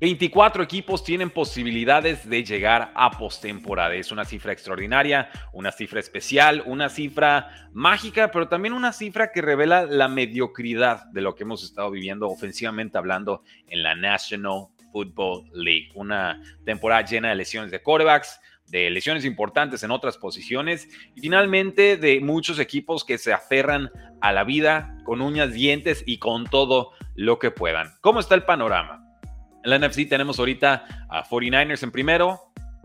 24 equipos tienen posibilidades de llegar a postemporada. Es una cifra extraordinaria, una cifra especial, una cifra mágica, pero también una cifra que revela la mediocridad de lo que hemos estado viviendo ofensivamente hablando en la National Football League. Una temporada llena de lesiones de quarterbacks, de lesiones importantes en otras posiciones y finalmente de muchos equipos que se aferran a la vida con uñas, dientes y con todo lo que puedan. ¿Cómo está el panorama? En la NFC tenemos ahorita a 49ers en primero,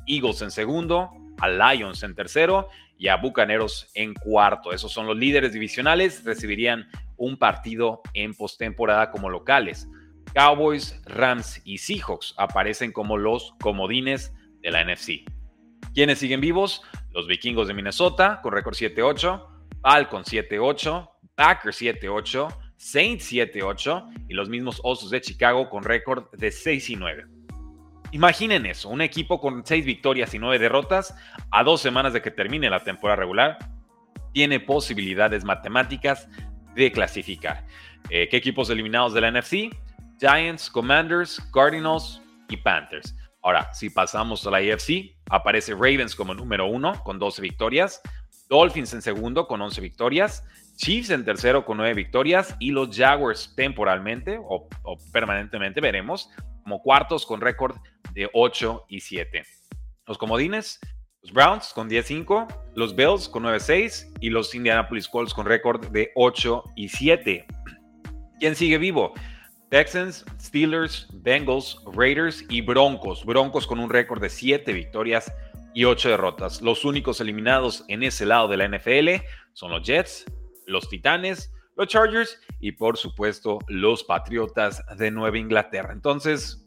Eagles en segundo, a Lions en tercero y a Bucaneros en cuarto. Esos son los líderes divisionales, recibirían un partido en postemporada como locales. Cowboys, Rams y Seahawks aparecen como los comodines de la NFC. ¿Quiénes siguen vivos? Los vikingos de Minnesota con récord 7-8, Falcons 7-8, Packers 7-8, Saints 7-8 y los mismos Osos de Chicago con récord de 6 9. Imaginen eso, un equipo con 6 victorias y 9 derrotas a dos semanas de que termine la temporada regular tiene posibilidades matemáticas de clasificar. Eh, ¿Qué equipos eliminados de la NFC? Giants, Commanders, Cardinals y Panthers. Ahora, si pasamos a la AFC, aparece Ravens como número uno con 12 victorias, Dolphins en segundo con 11 victorias, Chiefs en tercero con nueve victorias y los Jaguars temporalmente o, permanentemente veremos como cuartos con récord de 8 y 7. Los comodines, los Browns con 10-5, los Bills con 9-6 y los Indianapolis Colts con récord de 8 y 7. ¿Quién sigue vivo? Texans, Steelers, Bengals, Raiders y Broncos. Broncos con un récord de 7 victorias y 8 derrotas. Los únicos eliminados en ese lado de la NFL son los Jets, los Titanes, los Chargers y por supuesto los Patriotas de Nueva Inglaterra. Entonces,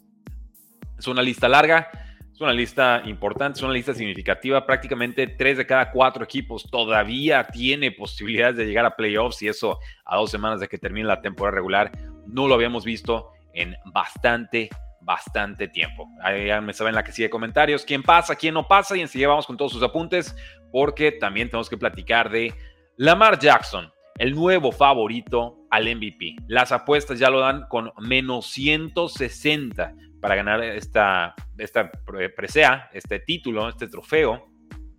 es una lista larga, es una lista importante, es una lista significativa. Prácticamente tres de cada cuatro equipos todavía tiene posibilidades de llegar a playoffs y eso a dos semanas de que termine la temporada regular no lo habíamos visto en bastante bastante tiempo. Ahí ya me saben la que sigue comentarios. ¿Quién pasa? ¿Quién no pasa? Y enseguida vamos con todos sus apuntes porque también tenemos que platicar de Lamar Jackson, el nuevo favorito al MVP. Las apuestas ya lo dan con menos 160 para ganar esta, esta presea, este título, este trofeo.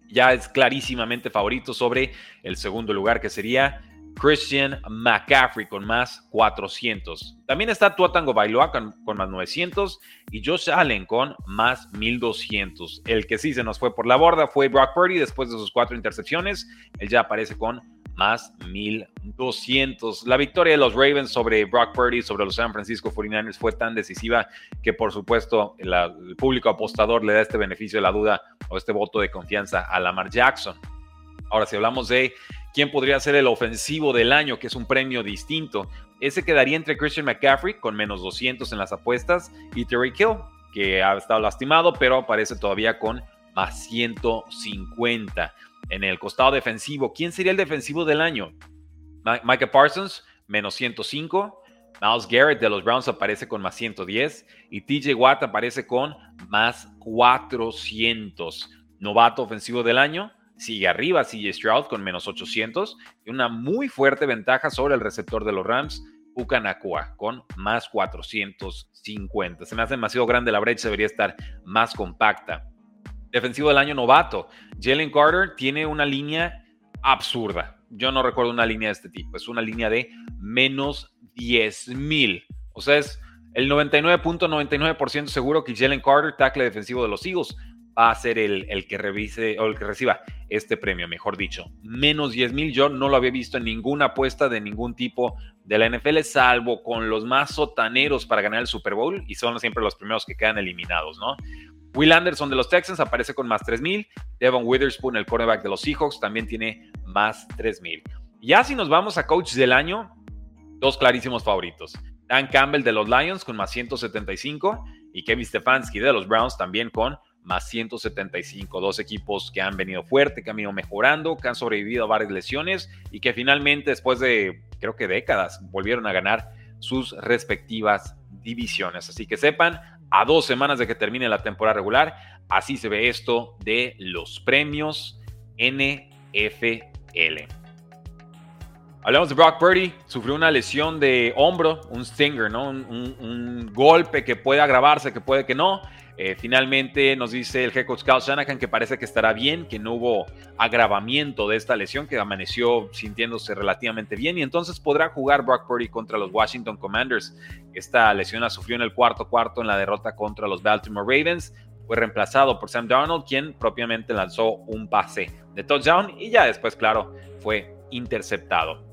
Ya es clarísimamente favorito sobre el segundo lugar que sería Christian McCaffrey con más 400. También está Tua Tango Bailoa con, más 900 y Josh Allen con más 1200. El que sí se nos fue por la borda fue Brock Purdy después de sus cuatro intercepciones. Él ya aparece con más 1200. La victoria de los Ravens sobre Brock Purdy, sobre los San Francisco 49ers fue tan decisiva que por supuesto el público apostador le da este beneficio de la duda o este voto de confianza a Lamar Jackson. Ahora, si hablamos de quién podría ser el ofensivo del año, que es un premio distinto. Ese quedaría entre Christian McCaffrey con menos 200 en las apuestas y Terry Kill, que ha estado lastimado, pero aparece todavía con más 150. En el costado defensivo, ¿quién sería el defensivo del año? Micah Parsons, menos 105. Miles Garrett de los Browns aparece con más 110 y TJ Watt aparece con más 400. Novato ofensivo del año, sigue arriba CJ Stroud con menos 800 y una muy fuerte ventaja sobre el receptor de los Rams, Pucanacua, con más 450. Se me hace demasiado grande la brecha, debería estar más compacta. Defensivo del año novato, Jalen Carter tiene una línea absurda. Yo no recuerdo una línea de este tipo, es una línea de menos 10 mil. O sea, es el 99.99% seguro que Jalen Carter, tackle defensivo de los Eagles, va a ser el, el, que revise o el que reciba este premio, mejor dicho. Menos 10 mil, yo no lo había visto en ninguna apuesta de ningún tipo de la NFL, salvo con los más sotaneros para ganar el Super Bowl y son siempre los primeros que quedan eliminados, ¿no? Will Anderson de los Texans aparece con más 3 mil. Devon Witherspoon, el cornerback de los Seahawks, también tiene más 3 mil. Ya si nos vamos a coach del año, dos clarísimos favoritos. Dan Campbell de los Lions con más 175 y Kevin Stefanski de los Browns también con más 175. Dos equipos que han venido fuerte, que han venido mejorando, que han sobrevivido a varias lesiones y que finalmente después de creo que décadas volvieron a ganar sus respectivas divisiones. Así que sepan, a dos semanas de que termine la temporada regular, así se ve esto de los premios NFL. Hablamos de Brock Purdy, sufrió una lesión de hombro, un stinger, ¿no? Un, golpe que puede agravarse, que puede que no. Eh, finalmente nos dice el head coach Kyle Shanahan que parece que estará bien, que no hubo agravamiento de esta lesión, que amaneció sintiéndose relativamente bien y entonces podrá jugar Brock Purdy contra los Washington Commanders. Esta lesión la sufrió en el cuarto cuarto en la derrota contra los Baltimore Ravens. Fue reemplazado por Sam Darnold, quien propiamente lanzó un pase de touchdown y ya después, claro, fue interceptado.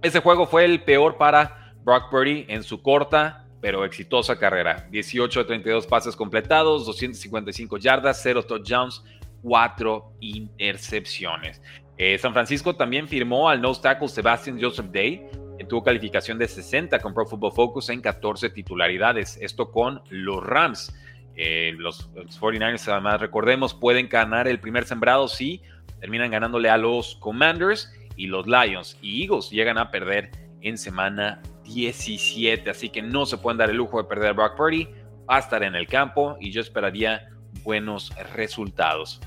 Ese juego fue el peor para Brock Purdy en su corta pero exitosa carrera. 18 de 32 pases completados, 255 yardas, 0 touchdowns, 4 intercepciones. Eh, San Francisco también firmó al nose tackle Sebastian Joseph Day, que tuvo calificación de 60 con Pro Football Focus en 14 titularidades. Esto con los Rams. Eh, los, los, 49ers, además, recordemos, pueden ganar el primer sembrado si terminan ganándole a los Commanders y los Lions y Eagles llegan a perder en semana 17. Así que no se pueden dar el lujo de perder a Brock Purdy. Va a estar en el campo y yo esperaría buenos resultados.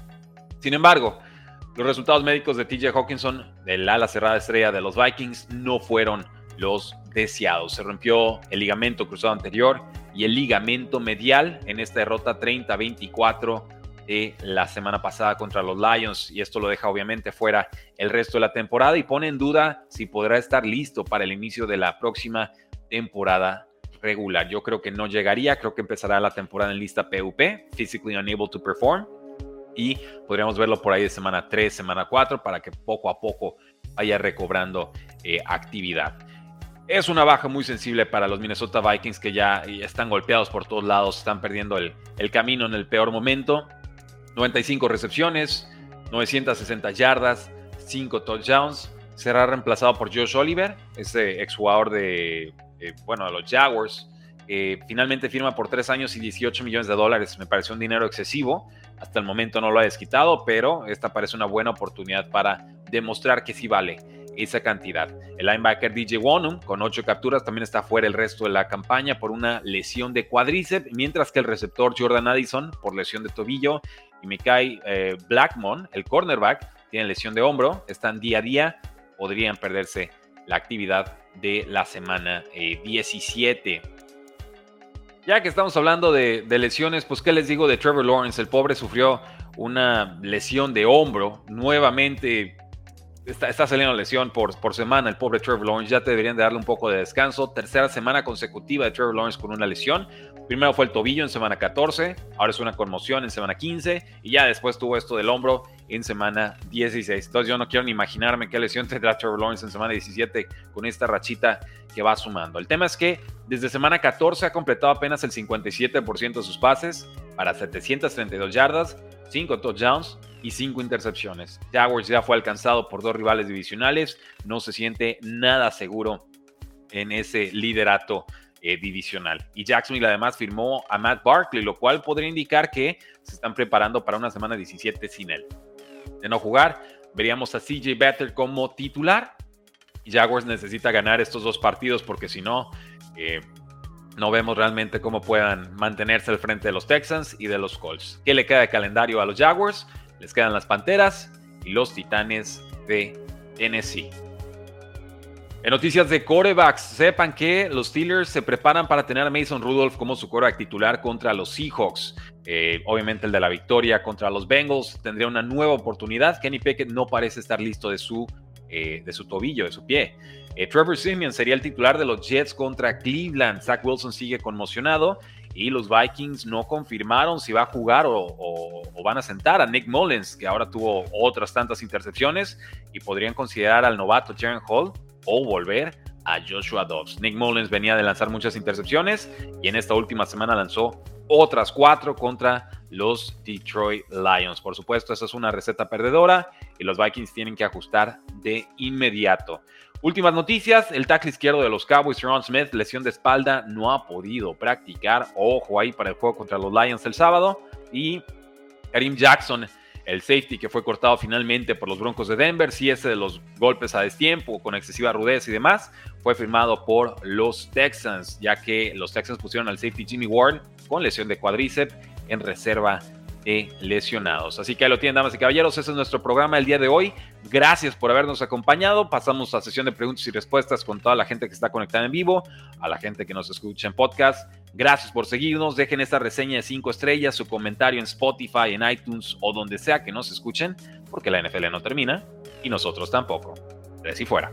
Sin embargo, los resultados médicos de TJ Hawkinson, del ala cerrada estrella de los Vikings, no fueron los deseados. Se rompió el ligamento cruzado anterior y el ligamento medial en esta derrota 30-24 la semana pasada contra los Lions y esto lo deja obviamente fuera el resto de la temporada y pone en duda si podrá estar listo para el inicio de la próxima temporada regular. Yo creo que no llegaría, creo que empezará la temporada en lista PUP, Physically Unable to Perform, y podríamos verlo por ahí de semana 3, semana 4, para que poco a poco vaya recobrando eh, actividad. Es una baja muy sensible para los Minnesota Vikings que ya están golpeados por todos lados, están perdiendo el, el camino en el peor momento. 95 recepciones, 960 yardas, 5 touchdowns. Será reemplazado por Josh Oliver, ese exjugador de, eh, bueno, de los Jaguars. finalmente firma por 3 años y 18 millones de dólares. Me parece un dinero excesivo. Hasta el momento no lo ha desquitado, pero esta parece una buena oportunidad para demostrar que sí vale esa cantidad. El linebacker DJ Wonum, con 8 capturas, también está fuera el resto de la campaña por una lesión de cuádriceps, mientras que el receptor Jordan Addison, por lesión de tobillo, y Mikai eh, Blackmon, el cornerback, tiene lesión de hombro, están día a día, podrían perderse la actividad de la semana 17. Eh, ya que estamos hablando de, lesiones, pues qué les digo de Trevor Lawrence, el pobre sufrió una lesión de hombro, nuevamente está, está saliendo lesión por, por semana el pobre Trevor Lawrence, ya te deberían de darle un poco de descanso, tercera semana consecutiva de Trevor Lawrence con una lesión, Primero fue el tobillo en semana 14, ahora es una conmoción en semana 15 y ya después tuvo esto del hombro en semana 16. Entonces yo no quiero ni imaginarme qué lesión tendrá Trevor Lawrence en semana 17 con esta rachita que va sumando. El tema es que desde semana 14 ha completado apenas el 57% de sus pases para 732 yardas, 5 touchdowns y 5 intercepciones. Jaguars ya fue alcanzado por dos rivales divisionales, no se siente nada seguro en ese liderato eh, divisional. Y Jacksonville además firmó a Matt Barkley, lo cual podría indicar que se están preparando para una semana 17 sin él. De no jugar, veríamos a CJ Better como titular. Jaguars necesita ganar estos dos partidos porque si no, eh, no vemos realmente cómo puedan mantenerse al frente de los Texans y de los Colts. ¿Qué le queda de calendario a los Jaguars? Les quedan las Panteras y los Titanes de Tennessee. En noticias de corebacks, sepan que los Steelers se preparan para tener a Mason Rudolph como su coreback titular contra los Seahawks. Eh, obviamente el de la victoria contra los Bengals tendría una nueva oportunidad. Kenny Pickett no parece estar listo de su, eh, de su tobillo, de su pie. Eh, Trevor Simeon sería el titular de los Jets contra Cleveland. Zach Wilson sigue conmocionado y los Vikings no confirmaron si va a jugar o, van a sentar a Nick Mullins, que ahora tuvo otras tantas intercepciones y podrían considerar al novato Jaren Hall o volver a Joshua Dobbs. Nick Mullins venía de lanzar muchas intercepciones y en esta última semana lanzó otras cuatro contra los Detroit Lions. Por supuesto, esa es una receta perdedora y los Vikings tienen que ajustar de inmediato. Últimas noticias, el tackle izquierdo de los Cowboys, Ron Smith, lesión de espalda, no ha podido practicar. Ojo ahí para el juego contra los Lions el sábado. Y Karim Jackson, el safety que fue cortado finalmente por los Broncos de Denver, sí ese de los golpes a destiempo, con excesiva rudeza y demás, fue firmado por los Texans, ya que los Texans pusieron al safety Jimmy Ward con lesión de cuádriceps en reserva lesionados. Así que ahí lo tienen, damas y caballeros. Ese es nuestro programa el día de hoy. Gracias por habernos acompañado. Pasamos a sesión de preguntas y respuestas con toda la gente que está conectada en vivo, a la gente que nos escucha en podcast. Gracias por seguirnos. Dejen esta reseña de 5 estrellas, su comentario en Spotify, en iTunes o donde sea que nos escuchen, porque la NFL no termina y nosotros tampoco. De y fuera.